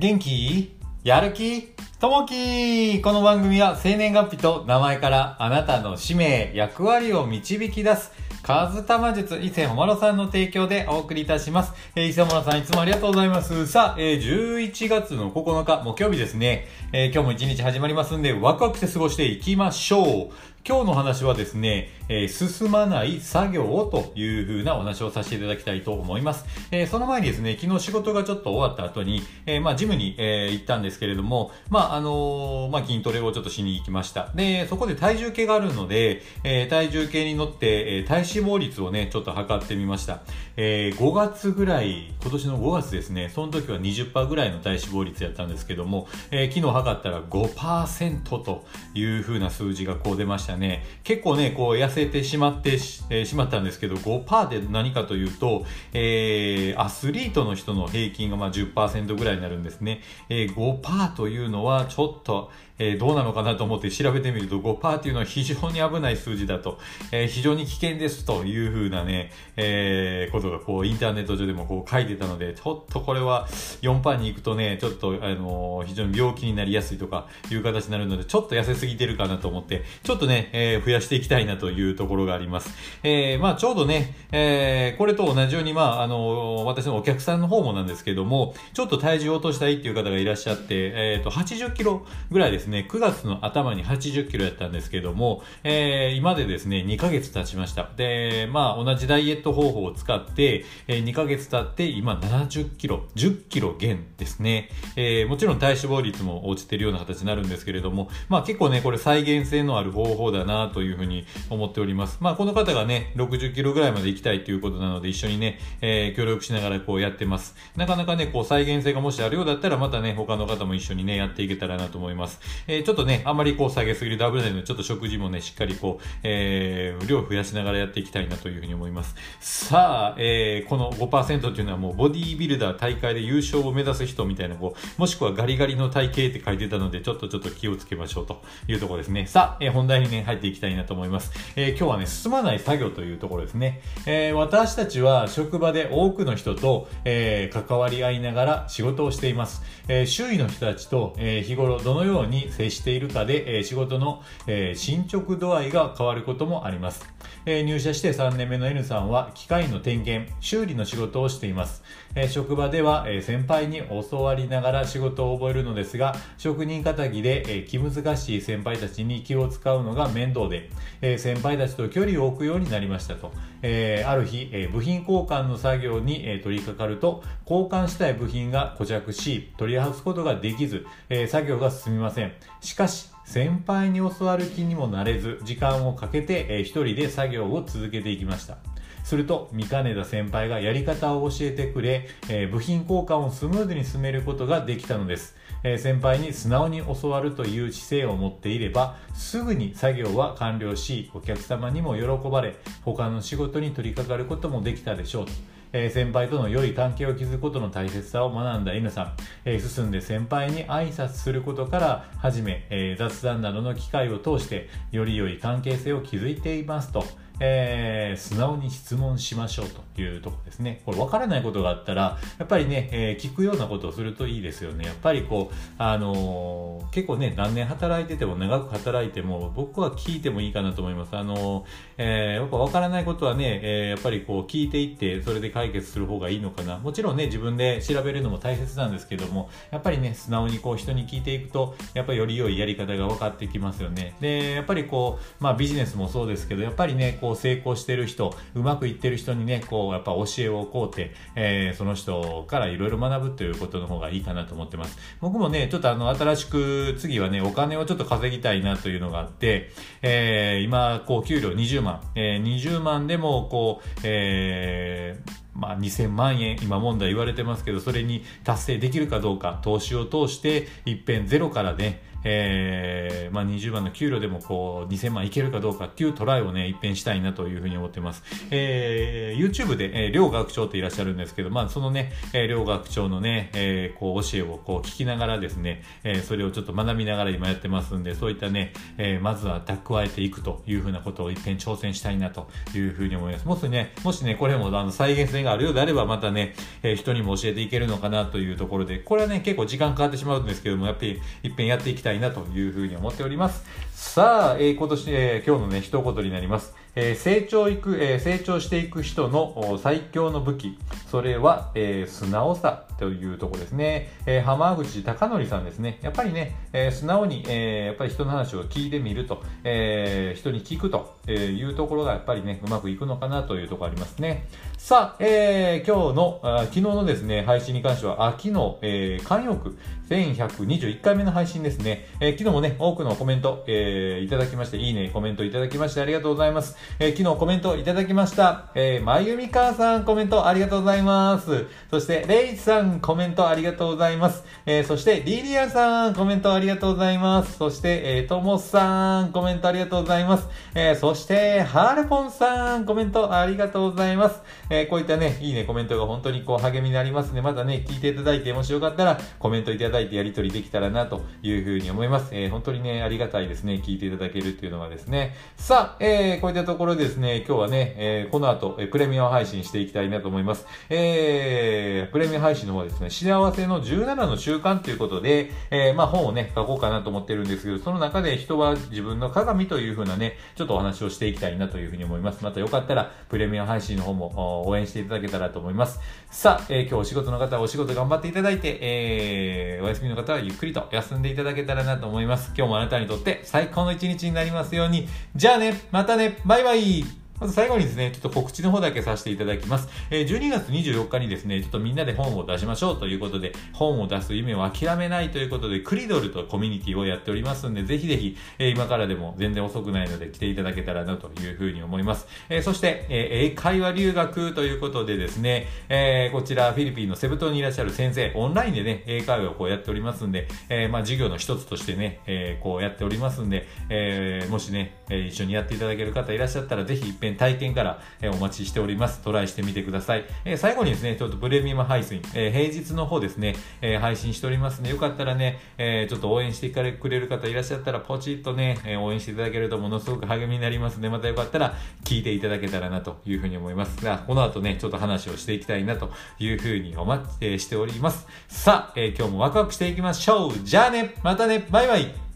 元気？やる気？ともき？この番組は生年月日と名前からあなたの使命、役割を導き出す、カズタマ術伊勢ほまろさんの提供でお送りいたします。えー、伊勢ほまろさんいつもありがとうございます。さあ、えー、11月の9日木曜日ですね。えー、今日も一日始まりますんで、ワクワクして過ごしていきましょう。今日の話はですね、えー、進まない作業をという風なお話をさせていただきたいと思います。えー、その前にですね、昨日仕事がちょっと終わった後に、えー、まあ、ジムに、えー、行ったんですけれども、まあ、あのまあ、筋トレをちょっとしに行きました。で、そこで体重計があるので、え体重計に乗って、え体脂肪率をね、ちょっと測ってみました。え5月ぐらい、今年の5月ですね、その時は20%ぐらいの体脂肪率やったんですけども、え昨日測ったら5%という風な数字がこう出ましたしたね。結構ね、こう痩せてしまってし,、えー、しまったんですけど、5%で何かというと、えー、アスリートの人の平均がまあ10%ぐらいになるんですね。えー、5%というのはちょっと、えー、どうなのかなと思って調べてみると5%っていうのは非常に危ない数字だと、えー、非常に危険ですというふうなね、えー、ことがこうインターネット上でもこう書いてたので、ちょっとこれは4%に行くとね、ちょっとあの、非常に病気になりやすいとかいう形になるので、ちょっと痩せすぎてるかなと思って、ちょっとね、え、増やしていきたいなというところがあります。え、まあちょうどね、え、これと同じように、まああの、私のお客さんの方もなんですけども、ちょっと体重を落としたいっていう方がいらっしゃって、えっ、と、80キロぐらいですね、ね9月の頭に80キロやったんですけども、えー、今でですね、2ヶ月経ちました。で、まあ同じダイエット方法を使って、えー、2ヶ月経って今70キロ、10キロ減ですね。えー、もちろん体脂肪率も落ちてるような形になるんですけれども、まあ結構ね、これ再現性のある方法だなというふうに思っております。まあ、この方がね、60キロぐらいまで行きたいということなので、一緒にね、えー、協力しながらこうやってます。なかなかね、こう再現性がもしあるようだったら、またね、他の方も一緒にね、やっていけたらなと思います。えー、ちょっとね、あんまりこう下げすぎるダブルなので、ちょっと食事もね、しっかりこう、えー、量を増やしながらやっていきたいなというふうに思います。さあ、えー、この5%っていうのはもうボディービルダー大会で優勝を目指す人みたいな、こう、もしくはガリガリの体型って書いてたので、ちょっとちょっと気をつけましょうというところですね。さあ、えー、本題にね、入っていきたいなと思います。えー、今日はね、進まない作業というところですね。えー、私たちは職場で多くの人と、えー、関わり合いながら仕事をしています。え周囲の人たちと、え日頃どのように接しているかで、え仕事の、え進捗度合いが変わることもあります。え入社して3年目の N さんは機械の点検、修理の仕事をしています。え職場では、え先輩に教わりながら仕事を覚えるのですが、職人仇で、え気難しい先輩たちに気を使うのが面倒で、え先輩たちと距離を置くようになりましたと。えある日、え部品交換の作業に、え取り掛かると、交換したい部品が固着し、取り外すことができず、え作業が進みません。しかし、先輩に教わる気にもなれず、時間をかけて、えー、一人で作業を続けていきました。すると、見かねた先輩がやり方を教えてくれ、え、部品交換をスムーズに進めることができたのです。え、先輩に素直に教わるという姿勢を持っていれば、すぐに作業は完了し、お客様にも喜ばれ、他の仕事に取り掛かることもできたでしょうと。えー、先輩との良い関係を築くことの大切さを学んだ N さん、えー、進んで先輩に挨拶することから始め、えー、雑談などの機会を通してより良い関係性を築いていますと。えー、素直に質問しましょうというとこですね。これ分からないことがあったら、やっぱりね、えー、聞くようなことをするといいですよね。やっぱりこう、あのー、結構ね、何年働いてても長く働いても、僕は聞いてもいいかなと思います。あのえやっぱ分からないことはね、えやっぱりこう聞いていって、それで解決する方がいいのかな。もちろんね、自分で調べるのも大切なんですけども、やっぱりね、素直にこう人に聞いていくと、やっぱりより良いやり方が分かってきますよね。で、やっぱりこう、まあビジネスもそうですけど、やっぱりね、こうこう成功してる人、うまくいってる人にね、こう、やっぱ教えをこうて、えー、その人からいろいろ学ぶということの方がいいかなと思ってます。僕もね、ちょっとあの、新しく、次はね、お金をちょっと稼ぎたいなというのがあって、えー、今、こう、給料20万、えー、20万でも、こう、えー、まあ、2000万円、今問題言われてますけど、それに達成できるかどうか、投資を通して、一遍ゼロからね、えー、まあ、20万の給料でもこう、2000万いけるかどうかっていうトライをね、一変したいなというふうに思ってます。えー、YouTube で、えー、両学長っていらっしゃるんですけど、まあ、そのね、えー、両学長のね、えー、こう、教えをこう、聞きながらですね、えー、それをちょっと学びながら今やってますんで、そういったね、えー、まずは蓄えていくというふうなことを一遍挑戦したいなというふうに思います。もしね、もしね、これもあの再現性があるようであれば、またね、えー、人にも教えていけるのかなというところで、これはね、結構時間かかってしまうんですけども、やっぱり一遍やっていきたいたいなというふうに思っております。さあ、えー、今年、えー、今日のね、一言になります。えー、成長いく、え、成長していく人の最強の武器。それは、え、素直さというところですね。え、浜口隆則さんですね。やっぱりね、え、素直に、え、やっぱり人の話を聞いてみると、え、人に聞くというところがやっぱりね、うまくいくのかなというところありますね。さあ、えー、今日の、あ昨日のですね、配信に関しては、秋の、えー、慣用句、1121回目の配信ですね。えー、昨日もね、多くのコメント、えー、いただきまして、いいね、コメントいただきましてありがとうございます。えー、昨日コメントいただきました。えー、まゆみかさんコメントありがとうございます。そして、レイさんコメントありがとうございます。えー、そして、リリアさんコメントありがとうございます。そして、えー、ともさんコメントありがとうございます。えー、そして、ハールポンさんコメントありがとうございます。えー、こういったね、いいね、コメントが本当にこう励みになりますので、またね、聞いていただいて、もしよかったらコメントいただいてやり取りできたらなというふうに思います。えー、本当にね、ありがたいですね、聞いていただけるっていうのがですね。さあ、えー、こういったところですね、今日はね、えー、この後、え、プレミアム配信していきたいなと思います。えー、プレミアム配信の方はですね、幸せの17の習慣ということで、えー、まあ本をね、書こうかなと思ってるんですけど、その中で人は自分の鏡というふうなね、ちょっとお話をしていきたいなというふうに思います。またよかったら、プレミアム配信の方も応援していただけたらと思います。さあ、えー、今日お仕事の方はお仕事頑張っていただいて、えー、お休みの方はゆっくりと休んでいただけたらなと思います。今日もあなたにとって最高の一日になりますように。じゃあね、またね、バイバイまず最後にですね、ちょっと告知の方だけさせていただきます。えー、12月24日にですね、ちょっとみんなで本を出しましょうということで、本を出す夢を諦めないということで、クリドルとコミュニティをやっておりますんで、ぜひぜひ、えー、今からでも全然遅くないので来ていただけたらなというふうに思います。えー、そして、え英会話留学ということでですね、えこちらフィリピンのセブ島にいらっしゃる先生、オンラインでね、英会話をこうやっておりますんで、えまあ授業の一つとしてね、えこうやっておりますんで、えもしね、え一緒にやっていただける方いらっしゃったら、ぜひ一遍体験から、えお待ちしております。トライしてみてください。え最後にですね、ちょっとプレミアム配信、え平日の方ですね、え配信しておりますので、よかったらね、えちょっと応援してくれる方いらっしゃったら、ポチッとね、え応援していただけるとものすごく励みになりますので、またよかったら聞いていただけたらなというふうに思いますが、この後ね、ちょっと話をしていきたいなというふうにお待ちしております。さあ、え今日もワクワクしていきましょう。じゃあね、またね、バイバイ